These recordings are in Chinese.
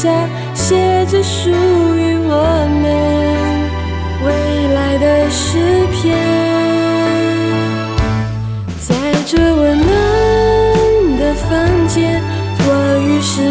下，写着属于我们未来的诗篇。在这温暖的房间，我于是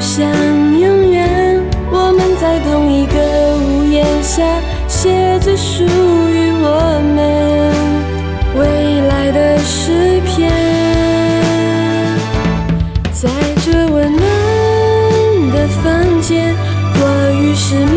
想永远？我们在同一个屋檐下，写着属于我们未来的诗篇。在这温暖的房间，我于是满